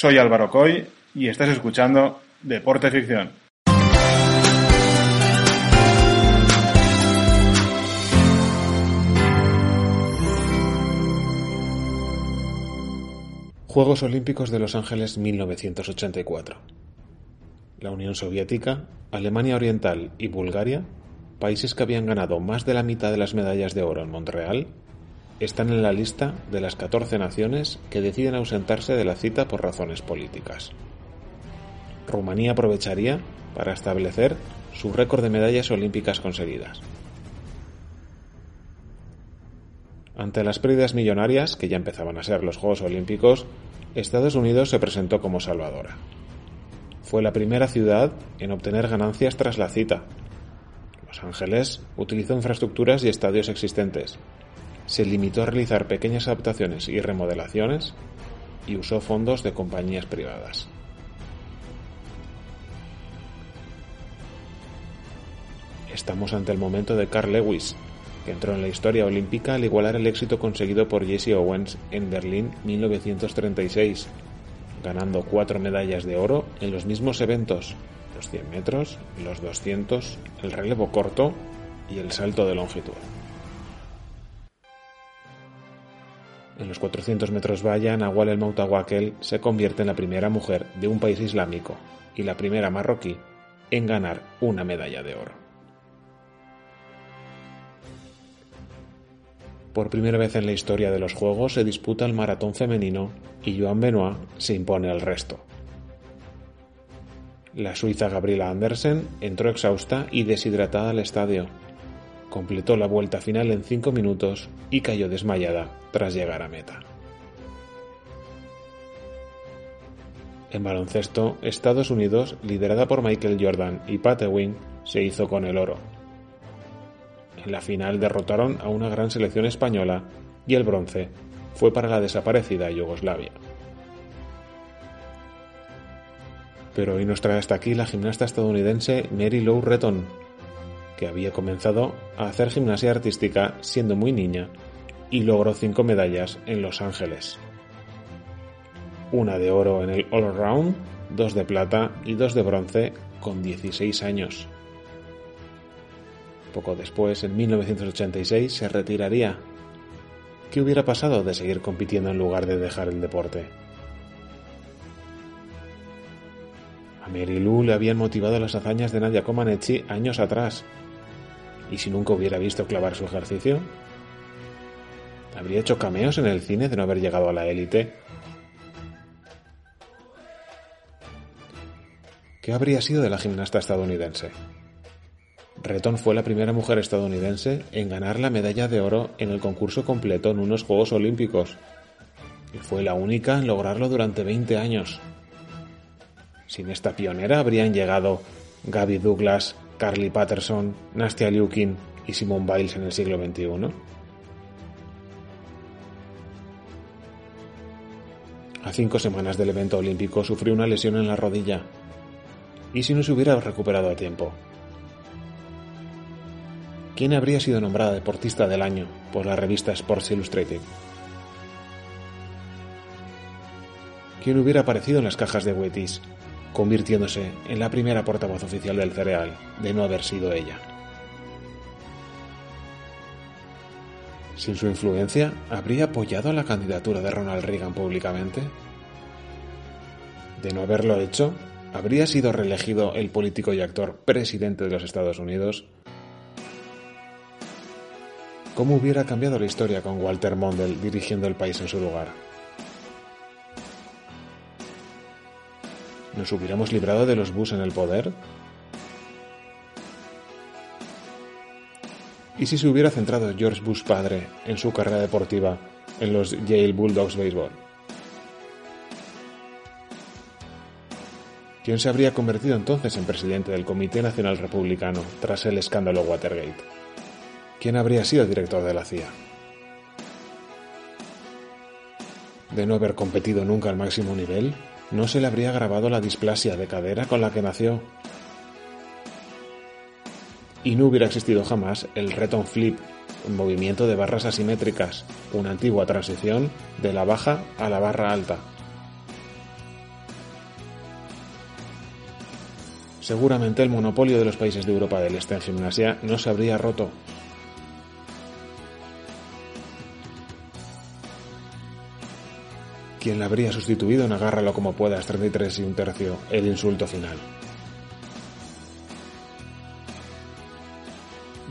Soy Álvaro Coy y estás escuchando Deporte Ficción. Juegos Olímpicos de Los Ángeles 1984. La Unión Soviética, Alemania Oriental y Bulgaria, países que habían ganado más de la mitad de las medallas de oro en Montreal, están en la lista de las 14 naciones que deciden ausentarse de la cita por razones políticas. Rumanía aprovecharía para establecer su récord de medallas olímpicas conseguidas. Ante las pérdidas millonarias, que ya empezaban a ser los Juegos Olímpicos, Estados Unidos se presentó como salvadora. Fue la primera ciudad en obtener ganancias tras la cita. Los Ángeles utilizó infraestructuras y estadios existentes. Se limitó a realizar pequeñas adaptaciones y remodelaciones y usó fondos de compañías privadas. Estamos ante el momento de Carl Lewis, que entró en la historia olímpica al igualar el éxito conseguido por Jesse Owens en Berlín 1936, ganando cuatro medallas de oro en los mismos eventos, los 100 metros, los 200, el relevo corto y el salto de longitud. En los 400 metros valla, Nawal El Moutawakel se convierte en la primera mujer de un país islámico y la primera marroquí en ganar una medalla de oro. Por primera vez en la historia de los Juegos se disputa el maratón femenino y Joan Benoit se impone al resto. La suiza Gabriela Andersen entró exhausta y deshidratada al estadio. Completó la vuelta final en 5 minutos y cayó desmayada tras llegar a meta. En baloncesto, Estados Unidos, liderada por Michael Jordan y Pat Ewing, se hizo con el oro, en la final derrotaron a una gran selección española y el bronce fue para la desaparecida Yugoslavia. Pero hoy nos trae hasta aquí la gimnasta estadounidense Mary Lou Retton, que había comenzado a hacer gimnasia artística siendo muy niña y logró cinco medallas en Los Ángeles. Una de oro en el All Around, dos de plata y dos de bronce con 16 años. Poco después, en 1986, se retiraría. ¿Qué hubiera pasado de seguir compitiendo en lugar de dejar el deporte? A Mary Lou le habían motivado las hazañas de Nadia Comaneci años atrás. ¿Y si nunca hubiera visto clavar su ejercicio? ¿Habría hecho cameos en el cine de no haber llegado a la élite? ¿Qué habría sido de la gimnasta estadounidense? Retton fue la primera mujer estadounidense en ganar la medalla de oro en el concurso completo en unos Juegos Olímpicos. Y fue la única en lograrlo durante 20 años. Sin esta pionera habrían llegado Gabby Douglas, Carly Patterson, Nastia Liukin y Simone Biles en el siglo XXI. A cinco semanas del evento olímpico sufrió una lesión en la rodilla. ¿Y si no se hubiera recuperado a tiempo? ¿quién habría sido nombrada deportista del año por la revista Sports Illustrated? ¿Quién hubiera aparecido en las cajas de Wheaties, convirtiéndose en la primera portavoz oficial del cereal de no haber sido ella? Sin su influencia, ¿habría apoyado la candidatura de Ronald Reagan públicamente? De no haberlo hecho, ¿habría sido reelegido el político y actor presidente de los Estados Unidos ¿Cómo hubiera cambiado la historia con Walter Mondel dirigiendo el país en su lugar? ¿Nos hubiéramos librado de los Bush en el poder? ¿Y si se hubiera centrado George Bush padre en su carrera deportiva en los Yale Bulldogs Baseball? ¿Quién se habría convertido entonces en presidente del Comité Nacional Republicano tras el escándalo Watergate? ¿quién habría sido director de la CIA? De no haber competido nunca al máximo nivel, no se le habría grabado la displasia de cadera con la que nació. Y no hubiera existido jamás el reton flip, un movimiento de barras asimétricas, una antigua transición de la baja a la barra alta. Seguramente el monopolio de los países de Europa del Este en gimnasia no se habría roto ¿Quién la habría sustituido en Agárralo como puedas 33 y un tercio, el insulto final?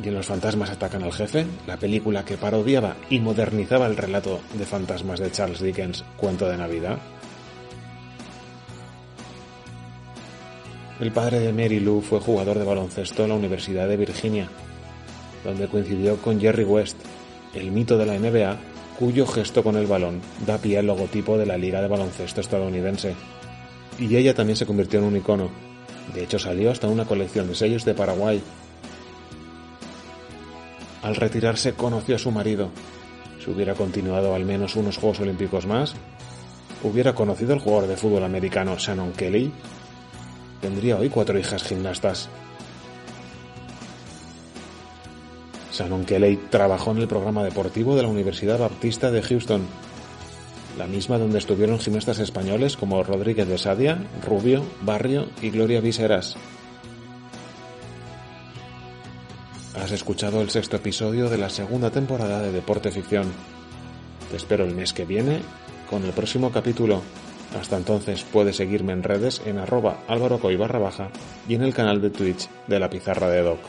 y en Los fantasmas atacan al jefe, la película que parodiaba y modernizaba el relato de fantasmas de Charles Dickens, Cuento de Navidad. El padre de Mary Lou fue jugador de baloncesto en la Universidad de Virginia, donde coincidió con Jerry West, el mito de la NBA, cuyo gesto con el balón da pie al logotipo de la Liga de Baloncesto estadounidense. Y ella también se convirtió en un icono. De hecho, salió hasta una colección de sellos de Paraguay al retirarse conoció a su marido. Si hubiera continuado al menos unos Juegos Olímpicos más, hubiera conocido al jugador de fútbol americano Shannon Kelly. Tendría hoy cuatro hijas gimnastas. Shannon Kelly trabajó en el programa deportivo de la Universidad Baptista de Houston, la misma donde estuvieron gimnastas españoles como Rodríguez de Sadia, Rubio, Barrio y Gloria Viseras. Has escuchado el sexto episodio de la segunda temporada de Deporte Ficción. Te espero el mes que viene con el próximo capítulo. Hasta entonces puedes seguirme en redes en arroba álvaro baja y en el canal de Twitch de la pizarra de Doc.